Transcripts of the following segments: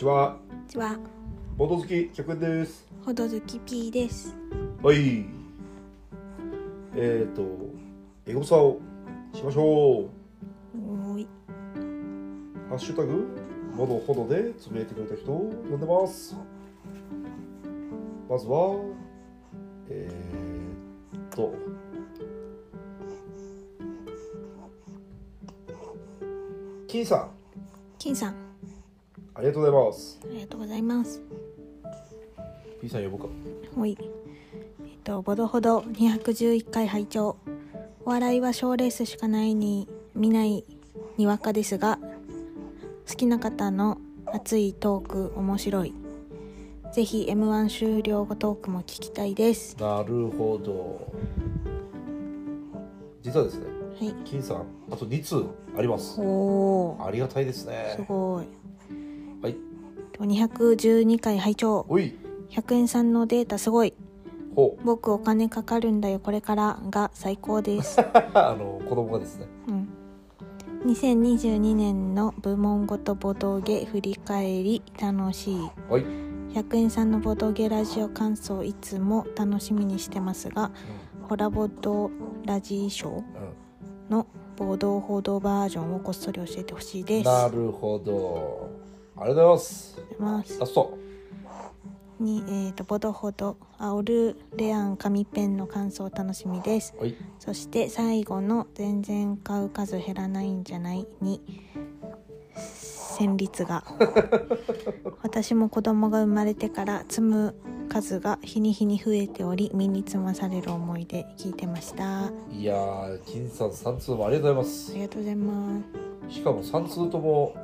ちは。こんにちは、ボード好き100円です。ほどずき P です。はい。えっ、ー、と、エゴサをしましょおーい、う。ハッシュタグ、ボドほどでつぶやいてくれた人を呼んでます。まずは、えー、っと、金さん、金さん、ありがとうございます。ありがとうございます。P さん呼ぶか。ほい。えっと、ボドほど211回拝聴お笑いは賞レースしかないに見ないにわかですが、好きな方の熱いトーク面白い。ぜひ M1 終了後トークも聞きたいです。なるほど。実はですね、はい。金さん、あと2通あります。おー、ありがたいですすね。ごい。はい。212回拝聴おい、100円さんのデータすごい。ほう。僕お金かかるんだよこれからが最高です、あの、子供がですね。うん、2022年の部門ごとボドゲ振り返り楽しいはい。100円さんのボドゲラジオ感想いつも楽しみにしてますがホラボドラジーショーうん。のボード報道バージョンをこっそり教えてほしいですなるほど。ありがとうございます。ますラスト。に、えー、とボドほどあオルレアン紙ペンの感想楽しみですはい。そして最後の「全然買う数減らないんじゃない?」に旋律が 私も子供が生まれてから積む数が日に日に増えており身につまされる思いで聞いてましたあいやー、金さん3通もありがとうございます。りがとうございます、しかも3通とも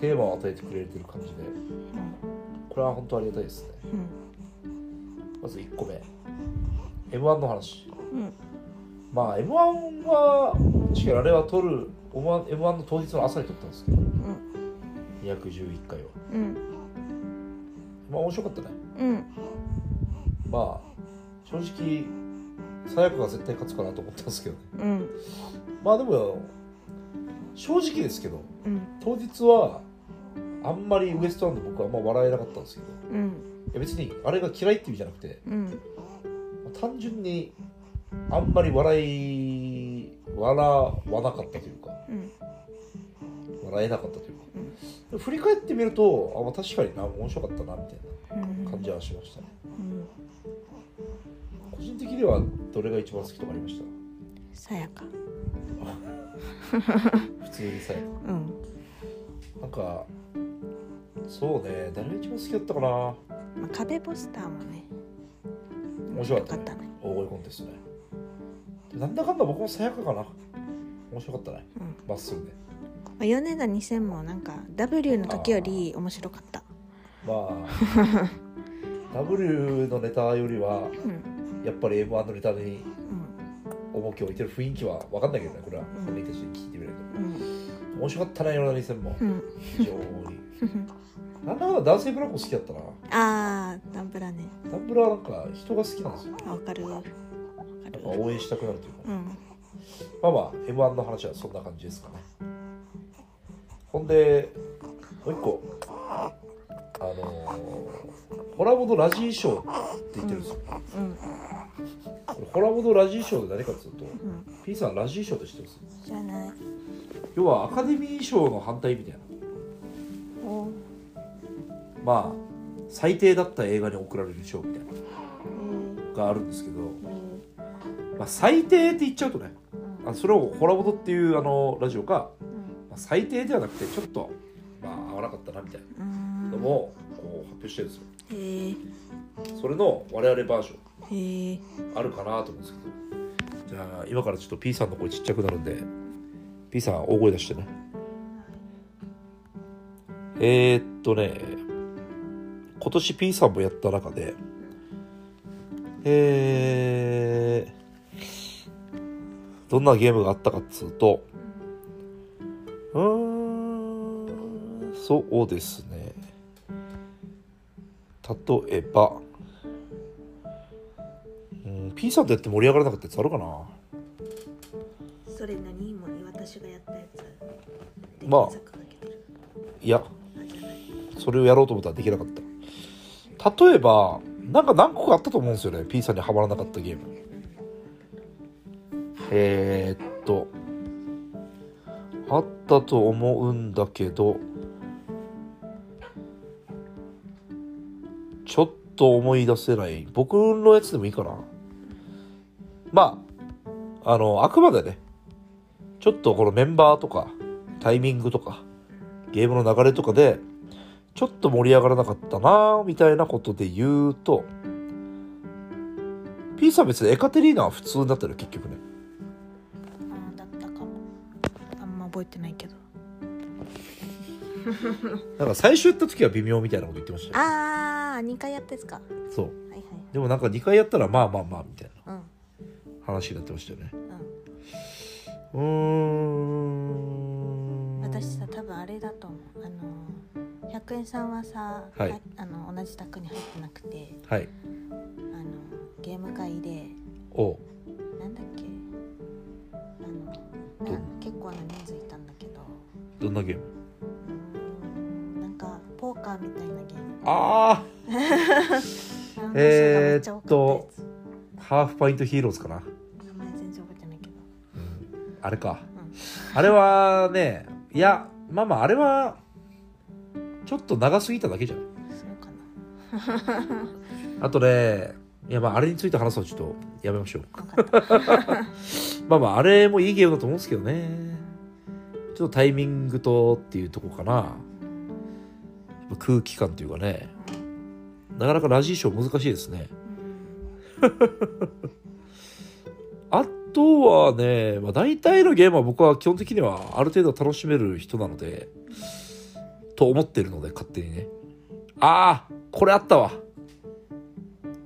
テーマを与えてくれてる感じで、これは本当ありがたいですね。うんまず1個目。M1 の話。うんまあ M1 は、確かにあれは撮る、M1, M1 の当日の朝に撮ったんですけど、211回は。うんうんまあ面白かったね。うんまあ、正直、さやかが絶対勝つかなと思ったんですけどね。うんまあでも、正直ですけど、うん当日は、あんまりウエストランド僕はあんま笑えなかったんですけど、うん。いや別にあれが嫌いって意味じゃなくて、うん。単純にあんまり笑い、笑わなかったというか、うん。笑えなかったというか、でも振り返ってみると、あまあ確かにな、面白かったなみたいうん。な感じはしましたね。うん。個人的にはどれが一番好きとかありましさやか。た 普通にさうん。なんかそうね。誰が一番好きだったかな？まあ、壁ポスターもね。面白かったね。大声コンテストね。でなんだかんだ僕もさやかかな。面白かったね。うん。まっすぐでまあ、米田2000もなんか W の時より面白かった。まあ W のネタよりはうん。やっぱり M1 のネタにうん。重きを置いてる雰囲気は分かんないけどねこれは。うん本人たちに聞いてみるうん。と面白かったね米田2000も。うん。非常になん。だかん。だ男性ブランコ好きだったなあーダンブラねダンブラはなん。か人が好きなん。ですよあわかるわかるなん。か応援したくなるというかうん。まあまあ M1 の話はそん。な感じですかねほん。でもう一個あのー、ホラボドラジー賞って言ってるん。ですよ、うん。これホラボドラジー賞で何かっていうと、うん。P さん。ラジー賞って知ってますじゃない要はアカデミー賞の反対みたいなまあ最低だった映画に贈られる賞みたいながあるんですけど、ーまあ、最低って言っちゃうとねあそれをホラボドっていうあのラジオが、まあ、最低ではなくてちょっとまあ合わなかったなみたいなうんのもこう発表してるんですよ。それの我々バージョン。あるかなと思うんですけど。じゃあ今からちょっと P さんの声ちっちゃくなるんで P さん大声出してねえー、っとね今年 P さんもやった中でえー、どんなゲームがあったかっつうとうーんそうですね。例えばうん P さんとやって盛り上がらなかったやつあるかな？それ何？今私がやったやつ。まあいやそれをやろうと思ったらできなかった。例えばなんか何個かあったと思うんですよね。P さんにはまらなかったゲーム。えー、っとあったと思うんだけどちょっと思い出せない。僕のやつでもいいかな。まああのあくまでねちょっとこのメンバーとかタイミングとかゲームの流れとかでちょっと盛り上がらなかったなみたいなことで言うと P さん別にエカテリーナは普通だったよ結局ね。あだったかも。あんま覚えてないけど。なんか最初やった時は微妙みたいなこと言ってましたよ。ああ2回やったやつか。はそう。いはい。でもなんか2回やったらまあまあまあみたいなうん。話になってましたよね。うん。うーん。私さ多分あれだと思う。あの100円さんはさ、はい。ああの同じ卓に入ってなくてはい。あのゲーム会でおう。なんだっけ？あのどな結構な人数いたんだけど。どんなゲーム？なんかポーカーみたいなゲーム。あラウンド数がめっちゃ多かったやつ、あハーフパイントヒーローズかな、名前全然覚えてないけど。うん、あれか。うん。あれはねいやまあまああれはちょっと長すぎただけじゃんそうかな。あとねいやまああれについて話すのちょっとやめましょう。まあまああれもいいゲームだと思うんですけどね。ちょっとタイミングとっていうとこかな。空気感というかね。なかなかラジーショー難しいですね。あとはね、まあ、大体のゲームは僕は基本的にはある程度楽しめる人なのでと思ってるので勝手にね。ああこれあったわ。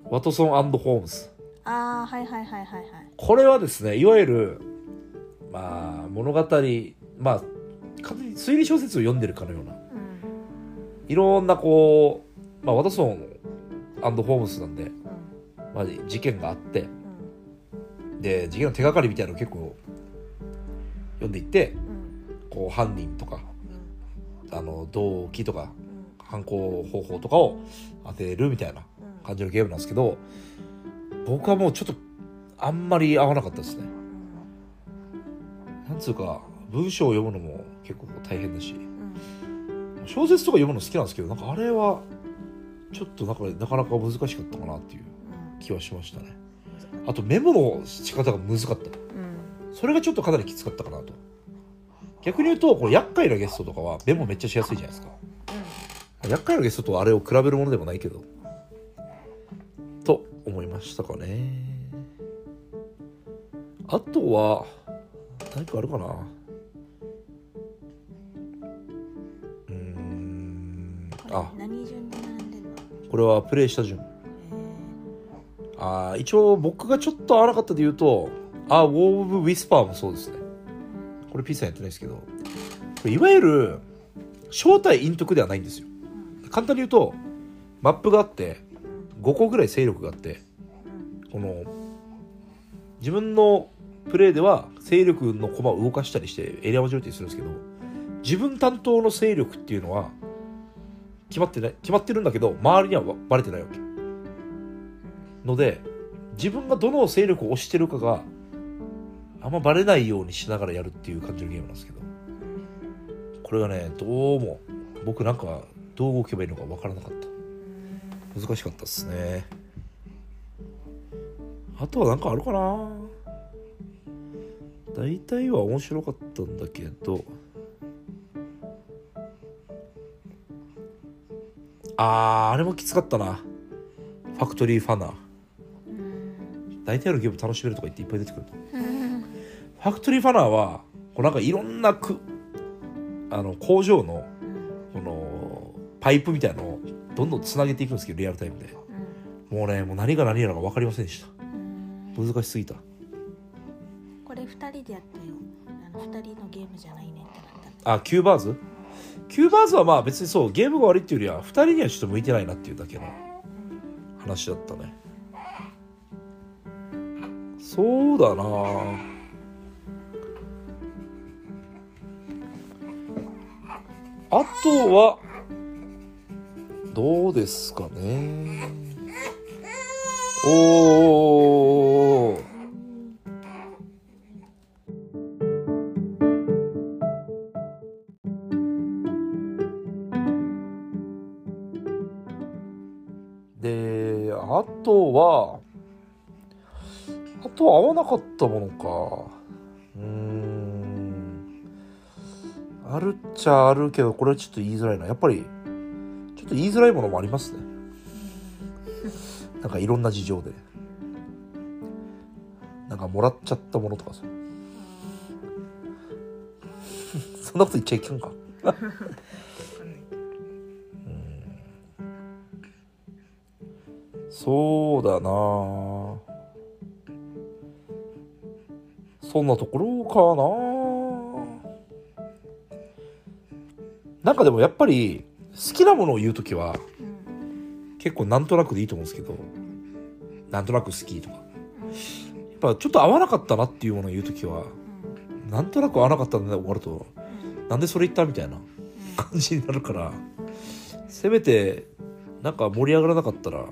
ワトソンホームズ。ああはいはいはいはいはい。これはですねいわゆるまあ物語まあ完全に推理小説を読んでるかのような。うん。いろんなこう、まあ、ワトソンホームズなんで、うんまあ、事件があってうん。で事件の手がかりみたいなのを結構読んでいってうん。こう犯人とかうんあの動機とかうん。犯行方法とかを当てるみたいなうん。感じのゲームなんですけど僕はもうちょっとあんまり合わなかったですね。なんつうか文章を読むのも結構大変だしうん。小説とか読むの好きなんですけどなんかあれはちょっとなんかなかなか難しかったかなっていう気はしましたね。あとメモの仕方が難かった。うん。それがちょっとかなりきつかったかなと逆に言うとこれ厄介なゲストとかはメモめっちゃしやすいじゃないですか。厄介なゲストとあれを比べるものでもないけど。と思いましたかね。あとは何かあるかな。うーんこれあ何順で並んでんの？これはプレイした順。えあー一応僕がちょっと合わなかったで言うとあウォー・オブ・ウィスパーもそうですねこれ P さんやってないですけどこれいわゆる正体陰徳ではないんですよ。簡単に言うとマップがあって5個ぐらい勢力があってこの自分のプレイでは勢力の駒を動かしたりしてエリアマジョリティするんですけど自分担当の勢力っていうのは決まってない決まってるんだけど周りにはバレてないわけ。ので自分がどの勢力を押してるかがあんまバレないようにしながらやるっていう感じのゲームなんですけど。これがねどうも僕なんかどう動けばいいのかわからなかった。難しかったですね。あとはなんかあるかな。大体は面白かったんだけど。あーあれもきつかったな。ファクトリーファナー。大体のゲーム楽しめるとか言っていっぱい出てくると。ファクトリーファナーはこうなんかいろんなくあの工場のこのパイプみたいなのをどんどんつなげていくんですけどリアルタイムで。もうねもう何が何やらか分かりませんでした。難しすぎた。これ二人でやってよ。あの二人のゲームじゃないねってなった。あキューバーズ？キューバーズはまあ別にそうゲームが悪いっていうよりは2人にはちょっと向いてないなっていうだけの話だったね。そうだなあとはどうですかね。おー。であとはあとは合わなかったものか。ちゃあるけどこれはちょっと言いづらいな。やっぱりちょっと言いづらいものもありますね。なんかいろんな事情で。なんかもらっちゃったものとかさ。そんなこと言っちゃいけんか？そうだな。そんなところかな。でもやっぱり好きなものを言う時は結構なんとなくでいいと思うんですけどなんとなく好きとか。やっぱちょっと合わなかったなっていうものを言う時はなんとなく合わなかったんだで終わるとなんでそれ言ったみたいな感じになるからせめてなんか盛り上がらなかったら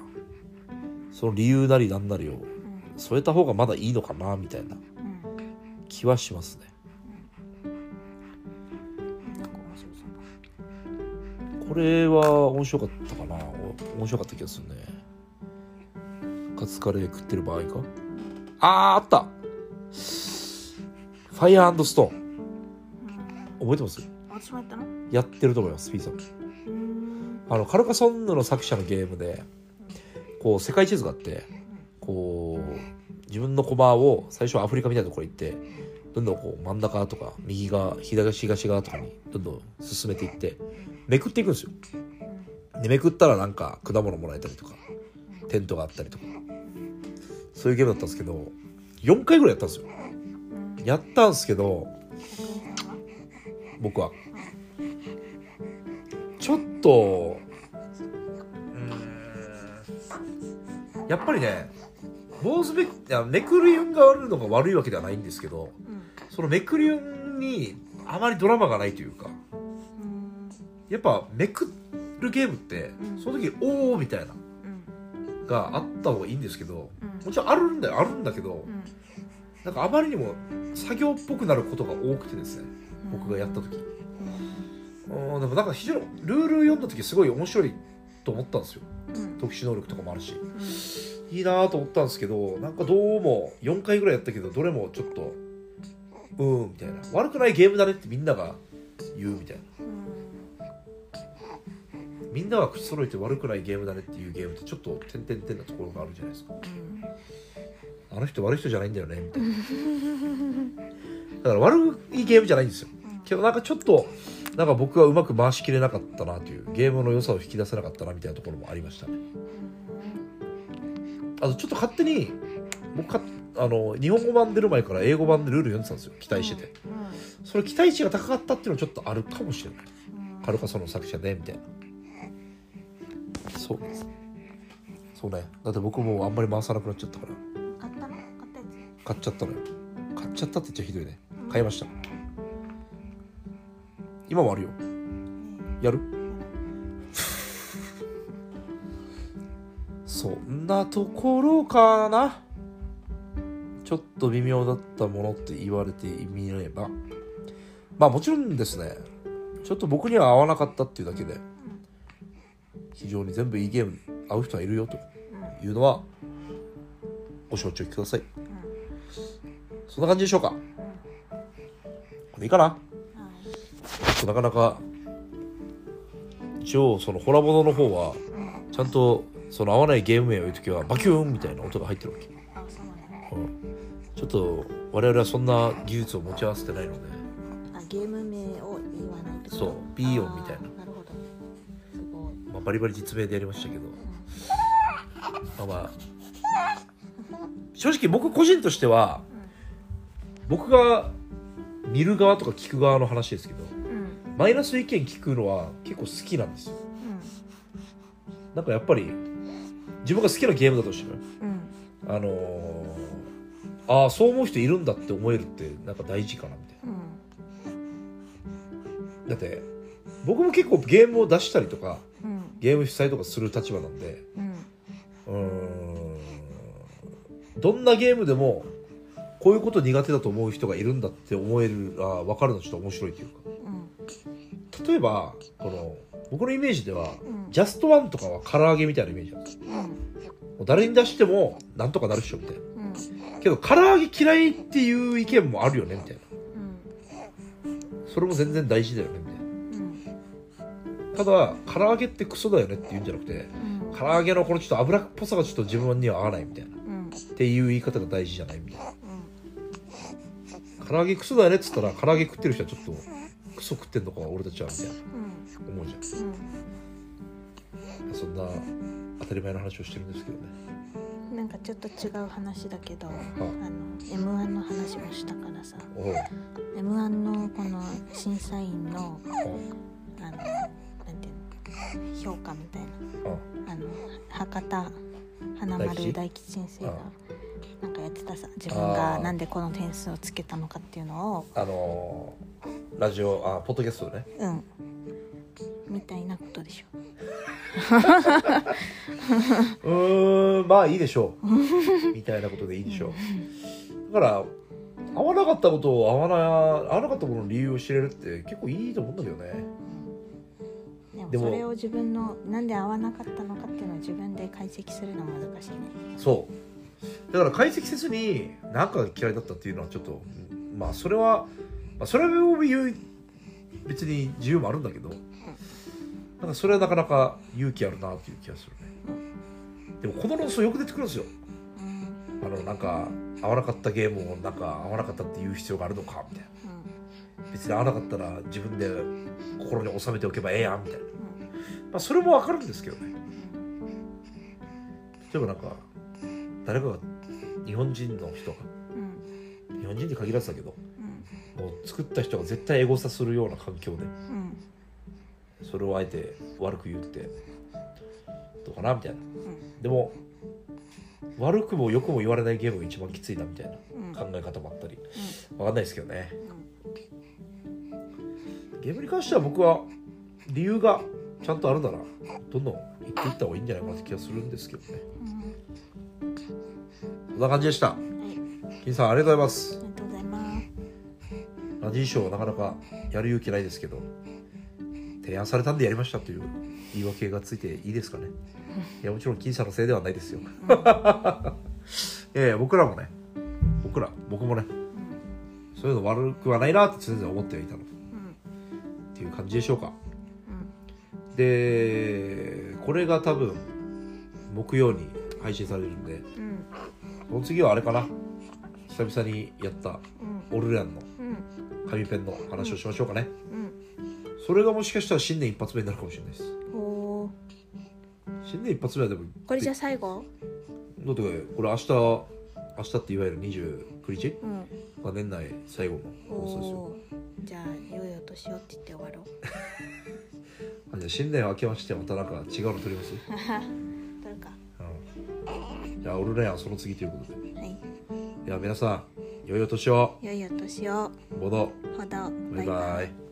その理由なりなんなりを添えた方がまだいいのかなみたいな気はしますねこれは面白かったかな。お面白かった気がするね。カツカレー食ってる場合か？あーあった。ファイアストーン。覚えてます？私もやったの？やってると思います P さんうんあのカルカソンヌの作者のゲームでこう世界地図があってこう自分の駒を最初はアフリカみたいなところ行ってどんどんこう真ん中とか右側左東側とかにどんどん進めていってめくっていくんですよ。でめくったらなんか果物もらえたりとかテントがあったりとか。そういうゲームだったんですけど4回ぐらいやったんですよ。やったんですけど僕は。ちょっとやっぱりね坊主めいやめくり運があるのが悪いわけではないんですけどそのめくり運にあまりドラマがないというかやっぱめくるゲームってうん。その時「おお」みたいながあった方がいいんですけどもちろんあるんだよあるんだけどなんかあまりにも作業っぽくなることが多くてですね僕がやった時。うん。でもなんか非常にルール読んだ時すごい面白いと思ったんですよ。特殊能力とかもあるし。いいなと思ったんですけどなんかどうも4回ぐらいやったけどどれもちょっとうーんみたいな。悪くないゲームだねってみんなが言うみたいなみんなが口揃えて悪くないゲームだねっていうゲームってちょっと点々点なところがあるじゃないですか。あの人悪い人じゃないんだよねみたいな。だから悪いゲームじゃないんですよ。けどなんかちょっとなんか僕はうまく回しきれなかったなというゲームの良さを引き出せなかったなみたいなところもありましたね。あとちょっと勝手に僕かあの日本語版出る前から英語版でルール読んでたんですよ。期待してて。それ期待値が高かったっていうのはちょっとあるかもしれない。カルカソンの作者でみたいなそうそうね。だって僕もうあんまり回さなくなっちゃったから。買ったの買ったやつ買っちゃったのよ。買っちゃったって言っちゃひどいね。買いました。今もあるよ。やる？そんなところかな。ちょっと微妙だったものって言われてみれば。まあもちろんですね。ちょっと僕には合わなかったっていうだけで。非常に全部いいゲーム合う人はいるよというのはご承知おきください。そんな感じでしょうか。これでいいかな。なかなか一応そのホラボノの方はちゃんとその合わないゲーム名を言う時はバキューンみたいな音が入ってるわけ、うなん。ちょっと我々はそんな技術を持ち合わせてないので。あゲーム名を言わないと。そう。ピーヨンみたいバリバリ実名でやりましたけど、まあまあ。正直僕個人としては僕が見る側とか聞く側の話ですけどうん。マイナス意見聞くのは結構好きなんですよ。うなんかやっぱり自分が好きなゲームだとしてもんうん。あのーああそう思う人いるんだって思えるってなんか大事かなみたいうん。なだって僕も結構ゲームを出したりとかうんゲーム主催とかする立場なんでうん。うーん。どんなゲームでもこういうこと苦手だと思う人がいるんだって思えるあ分かるのちょっと面白いというか。うん。例えばこの僕のイメージでは、うん。ジャストワンとかは唐揚げみたいなイメージなんですよ。うん。誰に出してもなんとかなるっしょみたいな。うん。けど唐揚げ嫌いっていう意見もあるよねみたいな。うん。それも全然大事だよねみただ唐揚げってクソだよねって言うんじゃなくてうん。唐揚げのこのちょっと油っぽさがちょっと自分には合わないみたいなうん。っていう言い方が大事じゃないみたいな。うん。唐揚げクソだよねっつったら唐揚げ食ってる人はちょっとクソ食ってんのか俺たちはみたいな。うん思うじゃん。うんそんな当たり前の話をしてるんですけどね。なんかちょっと違う話だけどあ。あの m 1の話もしたからさ。m 1のこの審査員のあの評価みたいあなあの博多花丸大吉？先生があなんかやってたさ自分あがー。なんでこの点数をつけたのかっていうのを。あのーラジオあポッドキャストでね。うん。みたいなことでしょ。うーんまあいいでしょう。みたいなことでいいでしょう。だから合わなかったことを合わな合わなかったものの理由を知れるって結構いいと思うんだけどねでもそれを自分のなんで合わなかったのかっていうのを自分で解析するのは難しいね。そう。だから解析せずに何かが嫌いだったっていうのはちょっとうんまあそれは、まあ、それを言う別に自由もあるんだけどなんかそれはなかなか勇気あるなっていう気がするね。でもこの論争よく出てくるんですよ。うんあのなんか合わなかったゲームをなんか合わなかったっていう必要があるのかみたいな。別に合わなかったら自分で心に収めておけばええやんみたいな、まあ、それもわかるんですけどね。例えばなんか誰かが日本人の人がうん。うん日本人に限らずだけどうん。もう作った人が絶対エゴサするような環境でうん。それをあえて悪く言ってどうかなみたいな。うん。でも悪くも良くも言われないゲームが一番きついなみたいなうん。考え方もあったり。わかんないですけどね。うん。ゲームに関しては僕は理由がちゃんとあるならどんどん言っていった方がいいんじゃないかなって気がするんですけどね。そん。な感じでした。金さんありがとうございます。ありがとうございます。ラジーショーなかなかやる勇気ないですけど提案されたんでやりましたという言い訳がついていいですかね。いやもちろん金さんのせいではないですよ。いやいや僕らもね僕ら僕もねうん。そういうの悪くはないなって常々思ってはいたの。っうん。ていう感じでしょうか。うんでこれが多分木曜に配信されるんでうん。その次はあれかな。久々にやったうん。オルレアンのうん。紙ペンの話をしましょうかね。うん。それがもしかしたら新年一発目になるかもしれないです。おー新年一発目はでもこれじゃ最後？だってこれ明日明日っていわゆる29日うん。が年内最後の放送ですよ。おー。じゃあ良いお年をって言って終わろうあじゃあ新年明けましてまたなんか違うの撮ります、どれか。うん、じゃあオルレアンはその次ということで。はい。では皆さん良いお年を。良いお年を。ボドほど。バイバイ